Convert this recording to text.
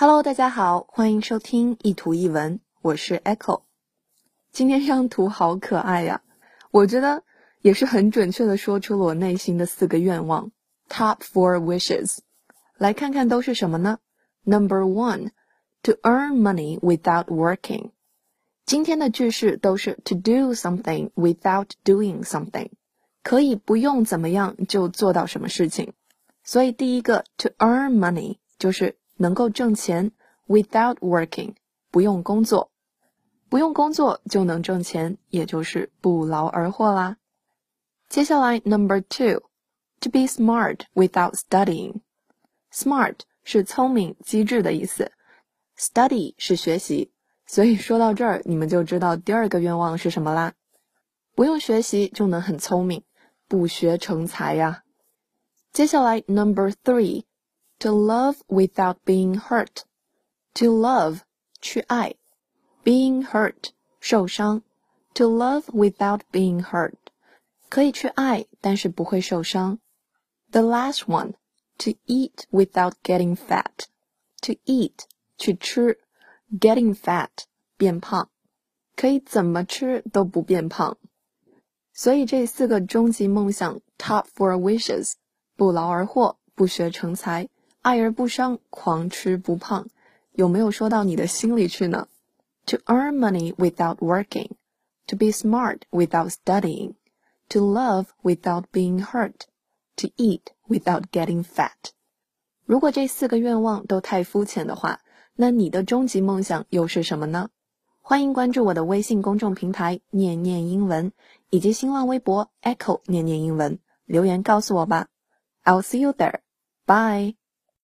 Hello，大家好，欢迎收听一图一文，我是 Echo。今天这张图好可爱呀，我觉得也是很准确的说出了我内心的四个愿望，Top four wishes。来看看都是什么呢？Number one，to earn money without working。今天的句式都是 to do something without doing something，可以不用怎么样就做到什么事情。所以第一个 to earn money 就是。能够挣钱，without working，不用工作，不用工作就能挣钱，也就是不劳而获啦。接下来，number two，to be smart without studying。smart 是聪明、机智的意思，study 是学习，所以说到这儿，你们就知道第二个愿望是什么啦。不用学习就能很聪明，不学成才呀。接下来，number three。To love without being hurt. To love 去爱，being hurt 受伤。To love without being hurt 可以去爱，但是不会受伤。The last one, to eat without getting fat. To eat 去吃，getting fat 变胖，可以怎么吃都不变胖。所以这四个终极梦想 （Top four wishes） 不劳而获，不学成才。 爱而不伤，狂吃不胖，有没有说到你的心里去呢？To earn money without working, to be smart without studying, to love without being hurt, to eat without getting fat。如果这四个愿望都太肤浅的话，那你的终极梦想又是什么呢？欢迎关注我的微信公众平台“念念英文”以及新浪微博 “Echo 念念英文”，留言告诉我吧。I'll see you there. Bye.